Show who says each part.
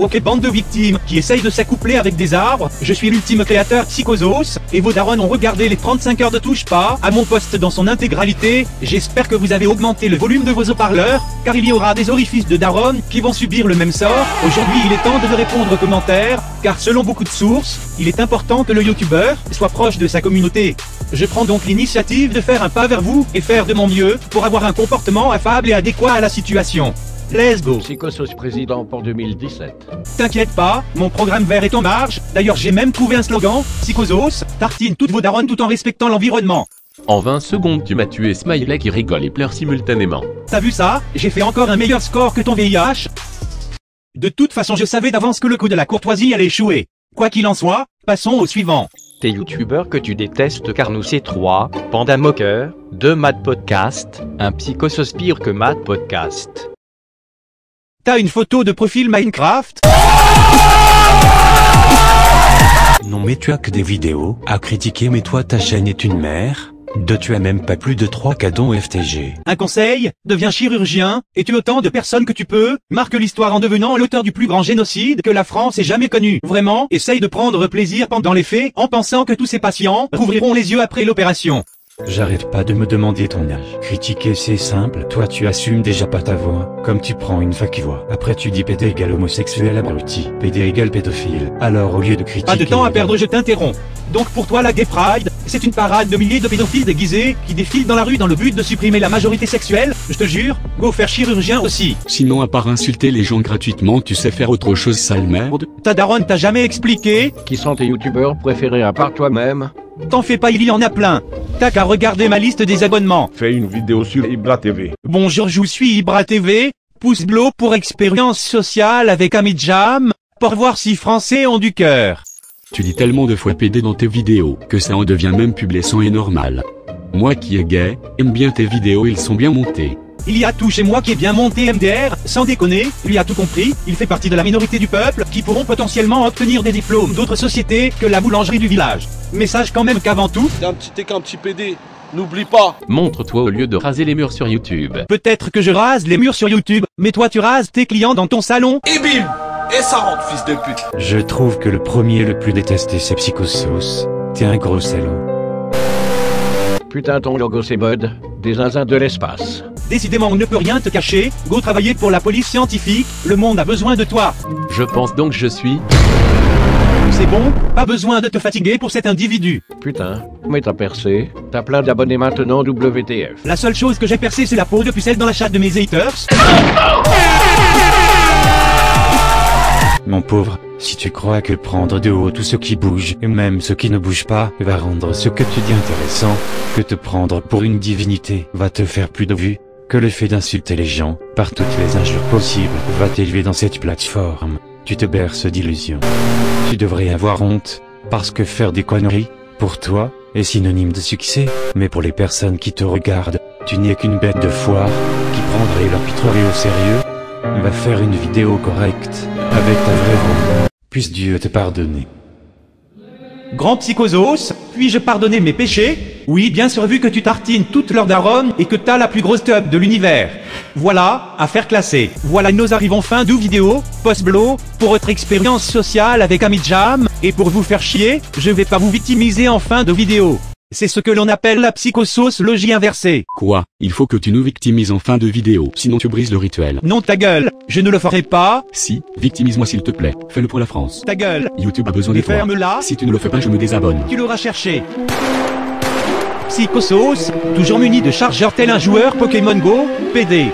Speaker 1: Ok bande de victimes qui essayent de s'accoupler avec des arbres, je suis l'ultime créateur Psychosos, et vos darons ont regardé les 35 heures de touche pas à mon poste dans son intégralité, j'espère que vous avez augmenté le volume de vos haut-parleurs, car il y aura des orifices de daron qui vont subir le même sort, aujourd'hui il est temps de répondre aux commentaires, car selon beaucoup de sources, il est important que le youtubeur soit proche de sa communauté. Je prends donc l'initiative de faire un pas vers vous et faire de mon mieux pour avoir un comportement affable et adéquat à la situation. Let's go
Speaker 2: Psychosos président pour 2017.
Speaker 1: T'inquiète pas, mon programme vert est en marge. D'ailleurs, j'ai même trouvé un slogan. Psychosos, tartine toutes vos darons tout en respectant l'environnement.
Speaker 3: En 20 secondes tu m'as tué Smiley qui rigole et pleure simultanément.
Speaker 1: T'as vu ça? J'ai fait encore un meilleur score que ton VIH. De toute façon, je savais d'avance que le coup de la courtoisie allait échouer. Quoi qu'il en soit, passons au suivant.
Speaker 4: Tes youtubeurs que tu détestes car nous c'est 3, Panda Moqueur, 2 Mad Podcast, un psychosos pire que Mad Podcast.
Speaker 1: T'as une photo de profil Minecraft?
Speaker 5: Non mais tu as que des vidéos à critiquer mais toi ta chaîne est une mère. De tu as même pas plus de 3 cadons FTG.
Speaker 1: Un conseil Deviens chirurgien, et tue autant de personnes que tu peux, marque l'histoire en devenant l'auteur du plus grand génocide que la France ait jamais connu. Vraiment, essaye de prendre plaisir pendant les faits, en pensant que tous ces patients rouvriront les yeux après l'opération.
Speaker 5: J'arrête pas de me demander ton âge. Critiquer c'est simple, toi tu assumes déjà pas ta voix, comme tu prends une fac voix. Après tu dis PD égale homosexuel abruti, PD égale pédophile. Alors au lieu de critiquer...
Speaker 1: Pas de temps à perdre, je t'interromps. Donc pour toi la Gay Pride, c'est une parade de milliers de pédophiles déguisés qui défilent dans la rue dans le but de supprimer la majorité sexuelle Je te jure, go faire chirurgien aussi.
Speaker 6: Sinon à part insulter les gens gratuitement tu sais faire autre chose sale merde
Speaker 1: Ta daronne t'a jamais expliqué
Speaker 2: Qui sont tes youtubeurs préférés à part toi-même?
Speaker 1: T'en fais pas, il y en a plein. T'as qu'à regarder ma liste des abonnements.
Speaker 7: Fais une vidéo sur Ibra TV.
Speaker 1: Bonjour, je suis Ibra TV. Pouce bleu pour expérience sociale avec Amidjam. Pour voir si français ont du cœur.
Speaker 6: Tu dis tellement de fois PD dans tes vidéos que ça en devient même pubescent et normal. Moi qui est gay, aime bien tes vidéos ils sont bien montés.
Speaker 1: Il y a tout chez moi qui est bien monté MDR, sans déconner, lui a tout compris, il fait partie de la minorité du peuple qui pourront potentiellement obtenir des diplômes d'autres sociétés que la boulangerie du village. Message quand même qu'avant tout,
Speaker 7: T'es un petit t'es qu'un petit PD. N'oublie pas.
Speaker 3: Montre-toi au lieu de raser les murs sur YouTube.
Speaker 1: peut-être que je rase les murs sur YouTube, mais toi tu rases tes clients dans ton salon.
Speaker 7: Et bim Et ça rentre, fils de pute.
Speaker 5: Je trouve que le premier le plus détesté c'est Psychosos. T'es un gros salaud.
Speaker 2: Putain ton logo c'est Bud, des zinzins de l'espace.
Speaker 1: Décidément on ne peut rien te cacher, go travailler pour la police scientifique, le monde a besoin de toi.
Speaker 3: Je pense donc je suis...
Speaker 1: C'est bon, pas besoin de te fatiguer pour cet individu.
Speaker 2: Putain, mais t'as percé, t'as plein d'abonnés maintenant WTF.
Speaker 1: La seule chose que j'ai percée c'est la peau de pucelle dans la chatte de mes haters.
Speaker 5: Mon pauvre, si tu crois que prendre de haut tout ce qui bouge, et même ce qui ne bouge pas, va rendre ce que tu dis intéressant, que te prendre pour une divinité va te faire plus de vues, que le fait d'insulter les gens, par toutes les injures possibles, va t'élever dans cette plateforme, tu te berces d'illusions. Tu devrais avoir honte, parce que faire des conneries, pour toi, est synonyme de succès, mais pour les personnes qui te regardent, tu n'es qu'une bête de foire, qui prendrait l'arbitrage au sérieux, Va faire une vidéo correcte, avec ta vraie voix. Puisse Dieu te pardonner.
Speaker 1: Grand psychosos, puis-je pardonner mes péchés? Oui, bien sûr vu que tu tartines toute l'heure d'arôme et que t'as la plus grosse tub de l'univers. Voilà, affaire classée. Voilà, nous arrivons fin de vidéo, post-blow, pour votre expérience sociale avec Amidjam, et pour vous faire chier, je vais pas vous victimiser en fin de vidéo. C'est ce que l'on appelle la psychosos logie inversée.
Speaker 6: Quoi? Il faut que tu nous victimises en fin de vidéo, sinon tu brises le rituel.
Speaker 1: Non ta gueule, je ne le ferai pas,
Speaker 6: Si, victimise-moi s'il te plaît, fais-le pour la France.
Speaker 1: ta gueule.
Speaker 6: YouTube a besoin
Speaker 1: Et
Speaker 6: de toi.
Speaker 1: ferme-la,
Speaker 6: Si tu ne le fais pas je me désabonne.
Speaker 1: tu l'auras cherché. Psychosos, toujours muni de chargeur tel un joueur Pokémon Go, PD.